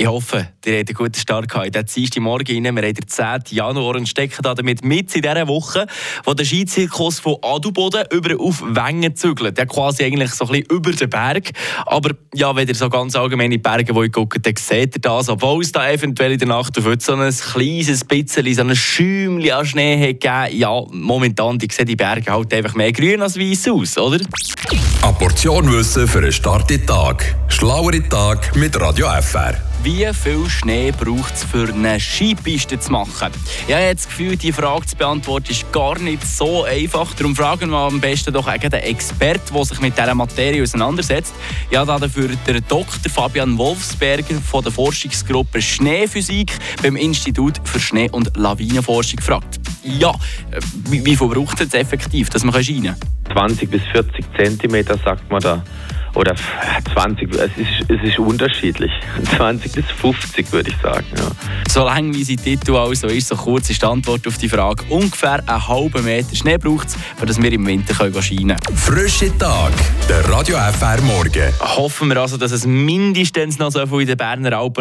Ich hoffe, ihr habt einen guten Start gehabt in diesen Morgen rein. Wir haben den 10. Januar und stecken damit mit in dieser Woche, wo der Skizirkus von Adelboden über auf Wengen zügelt. Der quasi eigentlich so ein bisschen über den Berg. Aber ja, wenn ihr so ganz allgemeine Berge guckt, dann seht ihr das. Obwohl es da eventuell in der Nacht auf so ein kleines bisschen, so ein Schäumchen an Schnee hat gegeben. Ja, momentan die sehen die Berge halt einfach mehr grün als weiß aus, oder? Eine Portion Wissen für einen starken Tag. Schlauere Tag mit Radio FR. Wie viel Schnee braucht es für eine Skipiste zu machen? Ich habe das Gefühl, die Frage zu beantworten ist gar nicht so einfach. Darum fragen wir am besten doch einen Experten, der sich mit dieser Materie auseinandersetzt. Ich habe dafür den Dr. Fabian Wolfsberger von der Forschungsgruppe Schneephysik beim Institut für Schnee- und Lawinenforschung gefragt. Ja, wie, viel braucht es effektiv, dass man scheinen kann? 20 bis 40 Zentimeter, sagt man da oder 20, es ist, es ist unterschiedlich. 20 bis 50 würde ich sagen. Ja. So lang wie sie Titel also ist, so kurz ist die Antwort auf die Frage. Ungefähr einen halben Meter Schnee braucht es, damit wir im Winter können scheinen können. Frische Tag, der Radio FR Morgen. Hoffen wir also, dass es mindestens noch so viel in den Berner Alpen